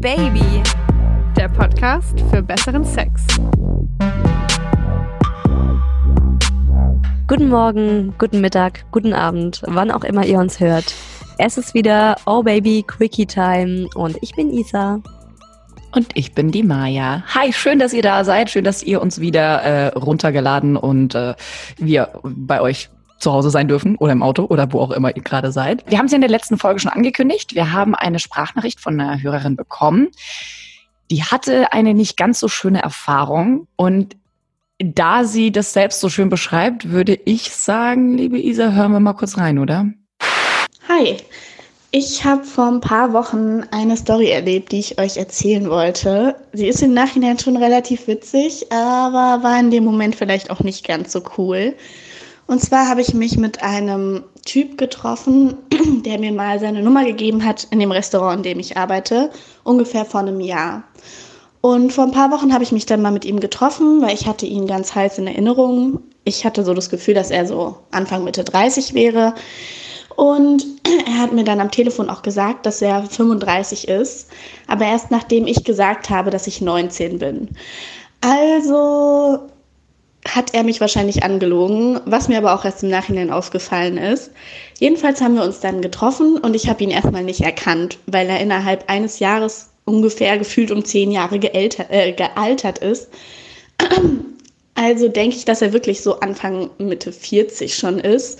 Baby, der Podcast für besseren Sex. Guten Morgen, guten Mittag, guten Abend, wann auch immer ihr uns hört. Es ist wieder Oh Baby Quickie Time und ich bin Isa. Und ich bin die Maja. Hi, schön, dass ihr da seid. Schön, dass ihr uns wieder äh, runtergeladen und äh, wir bei euch zu Hause sein dürfen oder im Auto oder wo auch immer ihr gerade seid. Wir haben ja in der letzten Folge schon angekündigt. Wir haben eine Sprachnachricht von einer Hörerin bekommen. Die hatte eine nicht ganz so schöne Erfahrung und da sie das selbst so schön beschreibt, würde ich sagen, liebe Isa, hören wir mal kurz rein, oder? Hi, ich habe vor ein paar Wochen eine Story erlebt, die ich euch erzählen wollte. Sie ist im Nachhinein schon relativ witzig, aber war in dem Moment vielleicht auch nicht ganz so cool. Und zwar habe ich mich mit einem Typ getroffen, der mir mal seine Nummer gegeben hat in dem Restaurant, in dem ich arbeite, ungefähr vor einem Jahr. Und vor ein paar Wochen habe ich mich dann mal mit ihm getroffen, weil ich hatte ihn ganz heiß in Erinnerung. Ich hatte so das Gefühl, dass er so Anfang Mitte 30 wäre. Und er hat mir dann am Telefon auch gesagt, dass er 35 ist, aber erst nachdem ich gesagt habe, dass ich 19 bin. Also hat er mich wahrscheinlich angelogen, was mir aber auch erst im Nachhinein aufgefallen ist. Jedenfalls haben wir uns dann getroffen und ich habe ihn erstmal nicht erkannt, weil er innerhalb eines Jahres ungefähr gefühlt um zehn Jahre gealtert, äh, gealtert ist. Also denke ich, dass er wirklich so Anfang Mitte 40 schon ist.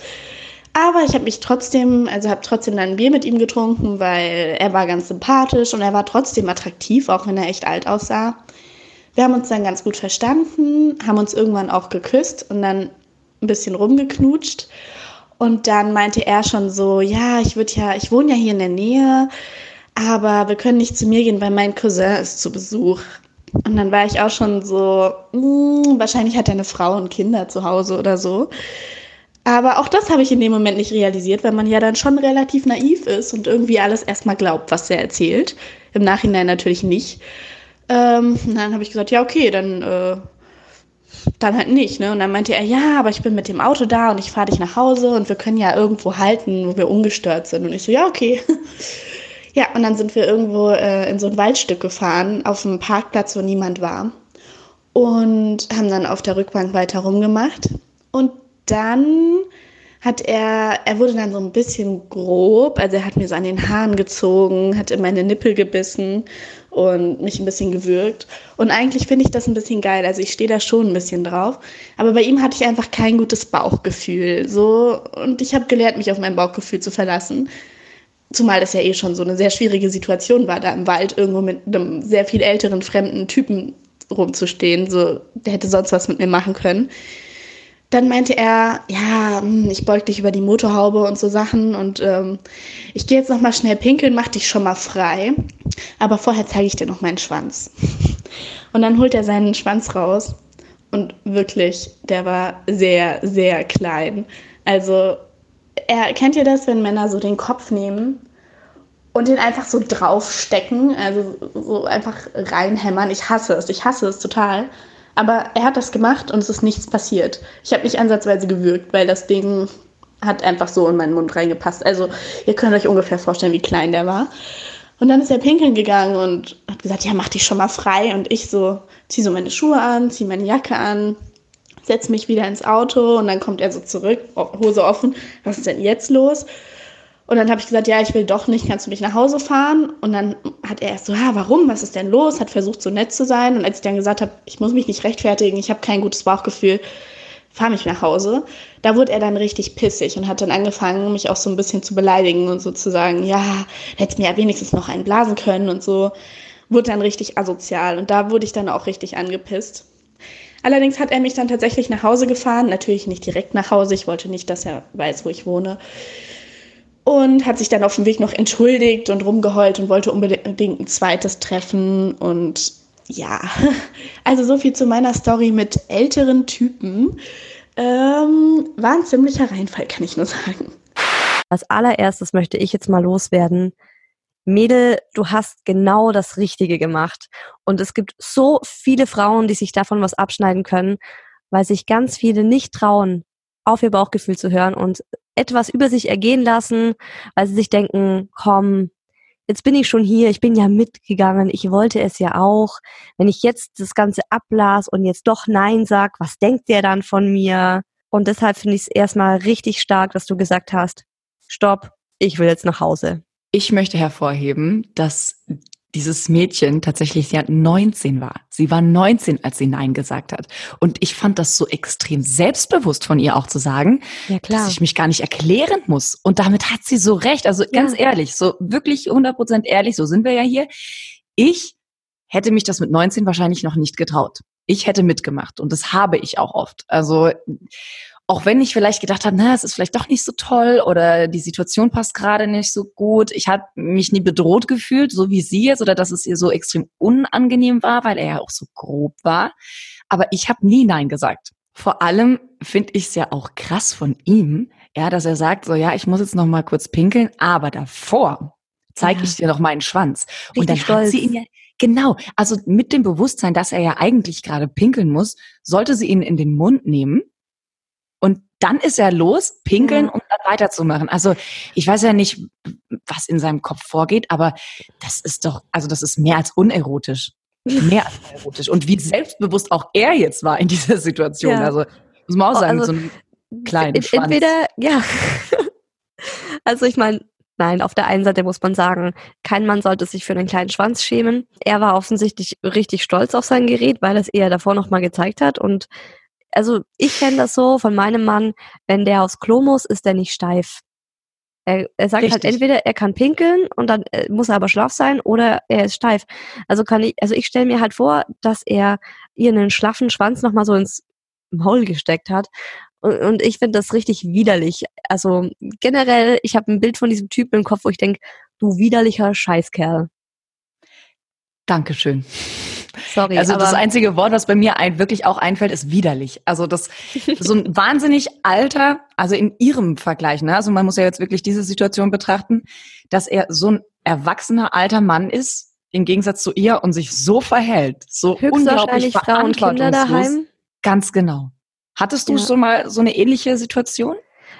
Aber ich habe mich trotzdem, also habe trotzdem dann ein Bier mit ihm getrunken, weil er war ganz sympathisch und er war trotzdem attraktiv, auch wenn er echt alt aussah. Wir haben uns dann ganz gut verstanden, haben uns irgendwann auch geküsst und dann ein bisschen rumgeknutscht. Und dann meinte er schon so, ja, ich würde ja, ich wohne ja hier in der Nähe, aber wir können nicht zu mir gehen, weil mein Cousin ist zu Besuch. Und dann war ich auch schon so, mh, hm, wahrscheinlich hat er eine Frau und Kinder zu Hause oder so. Aber auch das habe ich in dem Moment nicht realisiert, weil man ja dann schon relativ naiv ist und irgendwie alles erstmal glaubt, was er erzählt. Im Nachhinein natürlich nicht. Ähm, dann habe ich gesagt, ja, okay, dann, äh, dann halt nicht. Ne? Und dann meinte er, ja, aber ich bin mit dem Auto da und ich fahre dich nach Hause und wir können ja irgendwo halten, wo wir ungestört sind. Und ich so, ja, okay. ja, und dann sind wir irgendwo äh, in so ein Waldstück gefahren, auf einem Parkplatz, wo niemand war. Und haben dann auf der Rückbank weiter rumgemacht. Und dann hat er, er wurde dann so ein bisschen grob, also er hat mir so an den Haaren gezogen, hat in meine Nippel gebissen und mich ein bisschen gewürgt. Und eigentlich finde ich das ein bisschen geil, also ich stehe da schon ein bisschen drauf. Aber bei ihm hatte ich einfach kein gutes Bauchgefühl, so und ich habe gelernt, mich auf mein Bauchgefühl zu verlassen. Zumal das ja eh schon so eine sehr schwierige Situation war, da im Wald irgendwo mit einem sehr viel älteren fremden Typen rumzustehen. So, der hätte sonst was mit mir machen können dann meinte er, ja, hm, ich beug dich über die Motorhaube und so Sachen und ähm, ich gehe jetzt noch mal schnell pinkeln, mach dich schon mal frei, aber vorher zeige ich dir noch meinen Schwanz. Und dann holt er seinen Schwanz raus und wirklich, der war sehr, sehr klein. Also, er kennt ihr das, wenn Männer so den Kopf nehmen und den einfach so draufstecken, also so einfach reinhämmern. Ich hasse es, ich hasse es total. Aber er hat das gemacht und es ist nichts passiert. Ich habe nicht ansatzweise gewürgt, weil das Ding hat einfach so in meinen Mund reingepasst. Also ihr könnt euch ungefähr vorstellen, wie klein der war. Und dann ist er pinkeln gegangen und hat gesagt, ja, mach dich schon mal frei. Und ich so, zieh so meine Schuhe an, zieh meine Jacke an, setz mich wieder ins Auto und dann kommt er so zurück, Hose offen. Was ist denn jetzt los? Und dann habe ich gesagt, ja, ich will doch nicht, kannst du mich nach Hause fahren? Und dann hat er erst so, ja, warum, was ist denn los? Hat versucht, so nett zu sein. Und als ich dann gesagt habe, ich muss mich nicht rechtfertigen, ich habe kein gutes Bauchgefühl, fahr mich nach Hause, da wurde er dann richtig pissig und hat dann angefangen, mich auch so ein bisschen zu beleidigen und so zu sagen, ja, hättest mir ja wenigstens noch einen blasen können und so. Wurde dann richtig asozial und da wurde ich dann auch richtig angepisst. Allerdings hat er mich dann tatsächlich nach Hause gefahren, natürlich nicht direkt nach Hause, ich wollte nicht, dass er weiß, wo ich wohne und hat sich dann auf dem Weg noch entschuldigt und rumgeheult und wollte unbedingt ein zweites Treffen und ja, also so viel zu meiner Story mit älteren Typen. Ähm, war ein ziemlicher Reinfall, kann ich nur sagen. Als allererstes möchte ich jetzt mal loswerden. Mädel, du hast genau das Richtige gemacht. Und es gibt so viele Frauen, die sich davon was abschneiden können, weil sich ganz viele nicht trauen, auf ihr Bauchgefühl zu hören und etwas über sich ergehen lassen, weil sie sich denken, komm, jetzt bin ich schon hier, ich bin ja mitgegangen, ich wollte es ja auch. Wenn ich jetzt das Ganze ablas und jetzt doch Nein sag, was denkt der dann von mir? Und deshalb finde ich es erstmal richtig stark, dass du gesagt hast, stopp, ich will jetzt nach Hause. Ich möchte hervorheben, dass dieses Mädchen tatsächlich ja 19 war. Sie war 19, als sie Nein gesagt hat. Und ich fand das so extrem selbstbewusst von ihr auch zu sagen, Ja, klar. dass ich mich gar nicht erklären muss. Und damit hat sie so recht. Also ganz ehrlich, so wirklich 100% ehrlich, so sind wir ja hier. Ich hätte mich das mit 19 wahrscheinlich noch nicht getraut. Ich hätte mitgemacht und das habe ich auch oft. Also auch wenn ich vielleicht gedacht habe, na, es ist vielleicht doch nicht so toll oder die Situation passt gerade nicht so gut. Ich habe mich nie bedroht gefühlt, so wie sie jetzt, oder dass es ihr so extrem unangenehm war, weil er ja auch so grob war. Aber ich habe nie Nein gesagt. Vor allem finde ich es ja auch krass von ihm, ja, dass er sagt, so ja, ich muss jetzt noch mal kurz pinkeln, aber davor zeige Ja. ich dir noch meinen Schwanz. Und dann Richtig hat sie stolz. ihn ja Genau, also mit dem Bewusstsein, dass er ja eigentlich gerade pinkeln muss, sollte sie ihn in den Mund nehmen dann ist er los, pinkeln, Ja. um dann weiterzumachen. Also ich weiß ja nicht, was in seinem Kopf vorgeht, aber das ist doch, also das ist mehr als unerotisch. Mehr als unerotisch. Und wie selbstbewusst auch er jetzt war in dieser Situation. Ja. Also muss man auch sagen, also, so einen kleinen Ent- Schwanz. Entweder, ja. also ich meine, nein, auf der einen Seite muss man sagen, kein Mann sollte sich für einen kleinen Schwanz schämen. Er war offensichtlich richtig stolz auf sein Gerät, weil er es eher davor nochmal gezeigt hat. Und also ich kenne das so von meinem Mann, wenn der aufs Klo muss, ist er nicht steif. Er, er sagt halt Richtig. entweder er kann pinkeln und dann äh, muss er aber schlaff sein oder er ist steif. Also kann ich, also ich stelle mir halt vor, dass er ihr einen schlaffen Schwanz nochmal so ins Maul gesteckt hat. Und, und ich finde das richtig widerlich. Also generell, ich habe ein Bild von diesem Typen im Kopf, wo ich denke, du widerlicher Scheißkerl. Dankeschön. Sorry, Also das einzige Wort, was bei mir ein, wirklich auch einfällt, ist widerlich. Also das so ein wahnsinnig alter, also in ihrem Vergleich, ne? Also man muss ja jetzt wirklich diese Situation betrachten, dass er so ein erwachsener alter Mann ist, im Gegensatz zu ihr und sich so verhält, so unglaublich verantwortungslos. daheim. Ganz genau. Hattest du Ja. schon mal so eine ähnliche Situation?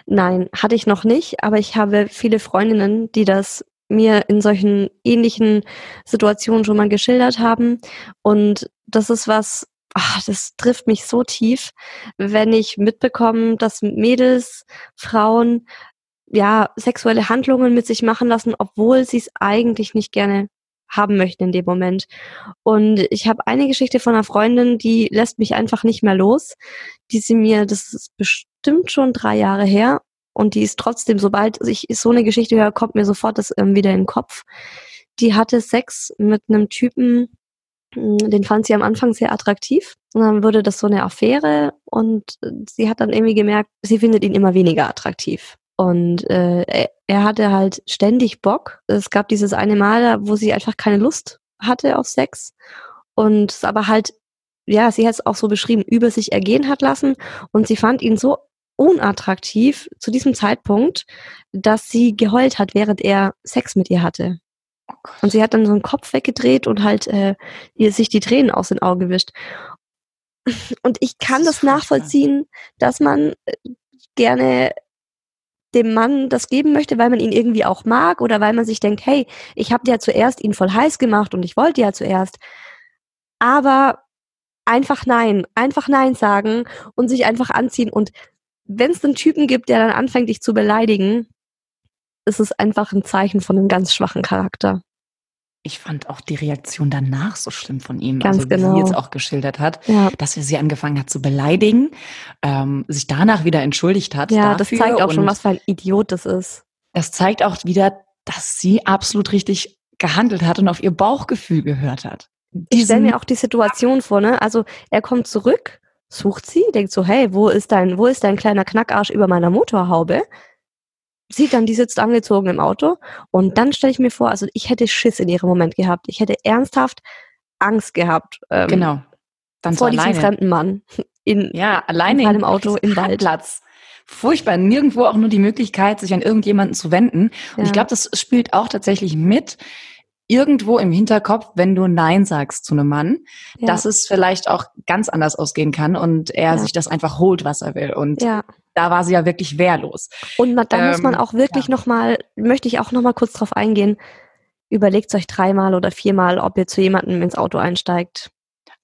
Nein, hatte ich noch nicht, aber ich habe viele Freundinnen, die das mir in solchen ähnlichen Situationen schon mal geschildert haben. Und das ist was, ach, das trifft mich so tief, wenn ich mitbekomme, dass Mädels, Frauen, ja, sexuelle Handlungen mit sich machen lassen, obwohl sie es eigentlich nicht gerne haben möchten in dem Moment. Und ich habe eine Geschichte von einer Freundin, die lässt mich einfach nicht mehr los, die sie mir, das ist bestimmt schon drei Jahre her, und die ist trotzdem, sobald ich so eine Geschichte höre, kommt mir sofort das ähm, wieder in den Kopf. Die hatte Sex mit einem Typen, mh, den fand sie am Anfang sehr attraktiv. Und dann wurde das so eine Affäre und sie hat dann irgendwie gemerkt, sie findet ihn immer weniger attraktiv. Und äh, er, er hatte halt ständig Bock. Es gab dieses eine Mal, wo sie einfach keine Lust hatte auf Sex und es aber halt, ja, sie hat es auch so beschrieben, über sich ergehen hat lassen und sie fand ihn so unattraktiv zu diesem Zeitpunkt, dass sie geheult hat, während er Sex mit ihr hatte. Und sie hat dann so einen Kopf weggedreht und halt äh, ihr sich die Tränen aus den Augen gewischt. Und ich kann Das das, nachvollziehen, dass man äh, gerne dem Mann das geben möchte, weil man ihn irgendwie auch mag oder weil man sich denkt, hey, ich habe ja zuerst ihn voll heiß gemacht und ich wollte ja zuerst. Aber einfach nein, einfach nein sagen und sich einfach anziehen. Und wenn es einen Typen gibt, der dann anfängt, dich zu beleidigen, ist es einfach ein Zeichen von einem ganz schwachen Charakter. Ich fand auch die Reaktion danach so schlimm von ihm, Ganz also wie genau. sie jetzt auch geschildert hat, Ja, dass er sie angefangen hat zu beleidigen, ähm, sich danach wieder entschuldigt hat. ja das dafür zeigt auch schon, was für ein Idiot das ist. Das zeigt auch wieder, dass sie absolut richtig gehandelt hat und auf ihr Bauchgefühl gehört hat. Ich stelle Diesen- mir auch die Situation vor, ne? Also er kommt zurück, sucht sie, denkt so, hey, wo ist dein, wo ist dein kleiner Knackarsch über meiner Motorhaube? Sieht dann, die sitzt angezogen im Auto und dann stelle ich mir vor, also ich hätte Schiss in ihrem Moment gehabt. Ich hätte ernsthaft Angst gehabt ähm, genau. Dann vor diesem alleine. fremden Mann in, Ja, alleine in einem Auto im Wald. Platz. Furchtbar. Nirgendwo auch nur die Möglichkeit, sich an irgendjemanden zu wenden. Und Ja. ich glaube, das spielt auch tatsächlich mit irgendwo im Hinterkopf, wenn du Nein sagst zu einem Mann, ja, dass es vielleicht auch ganz anders ausgehen kann und er Ja. sich das einfach holt, was er will. Und ja. da war sie ja wirklich wehrlos. Und man, da muss man Ähm, auch wirklich ja. noch mal, möchte ich auch noch mal kurz drauf eingehen. überlegt euch dreimal oder viermal, ob ihr zu jemandem ins Auto einsteigt.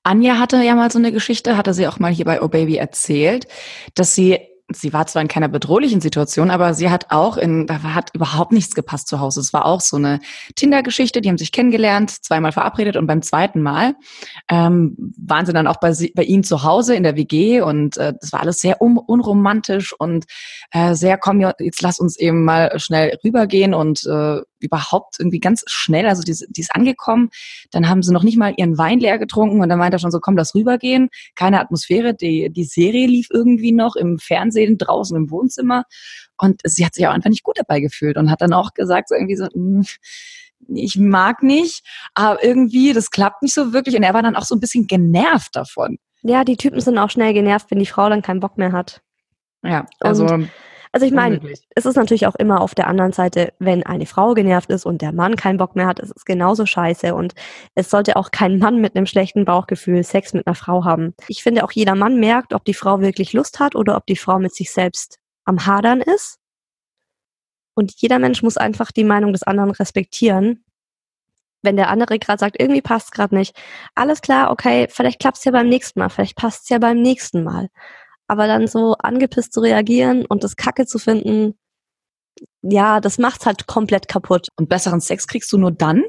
Anja hatte ja mal so eine Geschichte, hatte sie auch mal hier bei Oh Baby erzählt, dass sie sie war zwar in keiner bedrohlichen Situation, aber sie hat auch in, da hat überhaupt nichts gepasst zu Hause. Es war auch so eine Tinder-Geschichte, die haben sich kennengelernt, zweimal verabredet und beim zweiten Mal ähm, waren sie dann auch bei, sie, bei ihnen zu Hause in der WG und äh, das war alles sehr un unromantisch und äh, sehr, komm, jetzt lass uns eben mal schnell rübergehen und äh, überhaupt irgendwie ganz schnell, also die, die ist angekommen, dann haben sie noch nicht mal ihren Wein leer getrunken und dann meinte er schon so, komm, lass rübergehen, keine Atmosphäre, die, die Serie lief irgendwie noch im Fernsehen draußen im Wohnzimmer. Und sie hat sich auch einfach nicht gut dabei gefühlt und hat dann auch gesagt, so irgendwie so, mh, hm, ich mag nicht, aber irgendwie, das klappt nicht so wirklich. Und er war dann auch so ein bisschen genervt davon. Ja, die Typen sind auch schnell genervt, wenn die Frau dann keinen Bock mehr hat. Ja, also und also ich meine, es ist natürlich auch immer auf der anderen Seite, wenn eine Frau genervt ist und der Mann keinen Bock mehr hat, ist es genauso scheiße. Und es sollte auch kein Mann mit einem schlechten Bauchgefühl Sex mit einer Frau haben. Ich finde auch jeder Mann merkt, ob die Frau wirklich Lust hat oder ob die Frau mit sich selbst am Hadern ist. Und jeder Mensch muss einfach die Meinung des anderen respektieren. Wenn der andere gerade sagt, irgendwie passt gerade nicht, alles klar, okay, vielleicht klappt es ja beim nächsten Mal, vielleicht passt es ja beim nächsten Mal aber dann so angepisst zu reagieren und das Kacke zu finden, ja, das macht's halt komplett kaputt. Und besseren Sex kriegst du nur dann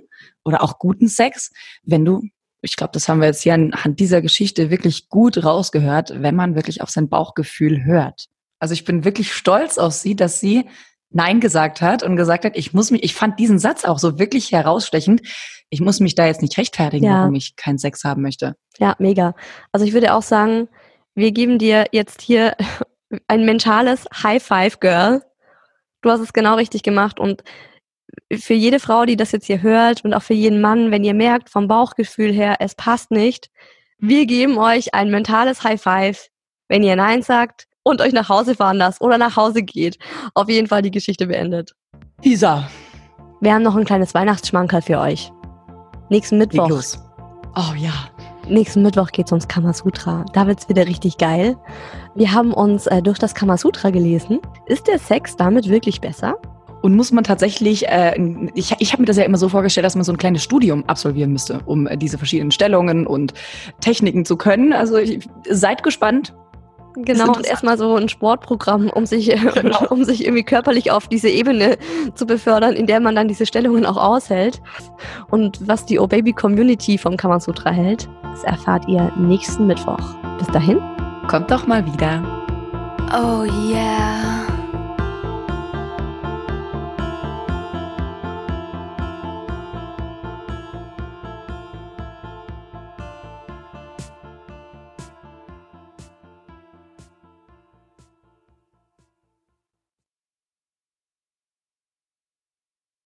oder auch guten Sex, wenn du, ich glaube, das haben wir jetzt hier anhand dieser Geschichte wirklich gut rausgehört, wenn man wirklich auf sein Bauchgefühl hört. Also ich bin wirklich stolz auf sie, dass sie Nein gesagt hat und gesagt hat, ich muss mich, ich fand diesen Satz auch so wirklich herausstechend. Ich muss mich da jetzt nicht rechtfertigen, ja. warum ich keinen Sex haben möchte. Ja, mega. Also ich würde auch sagen, wir geben dir jetzt hier ein mentales High Five, Girl. Du hast es genau richtig gemacht und für jede Frau, die das jetzt hier hört und auch für jeden Mann, wenn ihr merkt vom Bauchgefühl her, es passt nicht, wir geben euch ein mentales High Five, wenn ihr Nein sagt und euch nach Hause fahren lasst oder nach Hause geht. Auf jeden Fall die Geschichte beendet. Isa. Wir haben noch ein kleines Weihnachtsschmankerl für euch. Nächsten Mittwoch. Oh ja. Nächsten Mittwoch geht es ums Kamasutra. Da wird es wieder richtig geil. Wir haben uns äh, durch das Kamasutra gelesen. Ist der Sex damit wirklich besser? Und muss man tatsächlich, äh, ich, ich habe mir das ja immer so vorgestellt, dass man so ein kleines Studium absolvieren müsste, um äh, diese verschiedenen Stellungen und Techniken zu können. Also ich, seid gespannt. Genau, und erstmal so ein Sportprogramm, um sich, genau. um sich irgendwie körperlich auf diese Ebene zu befördern, in der man dann diese Stellungen auch aushält. Und was die O-Baby-Community vom Kamasutra hält, das erfahrt ihr nächsten Mittwoch. Bis dahin. Kommt doch mal wieder. Oh yeah.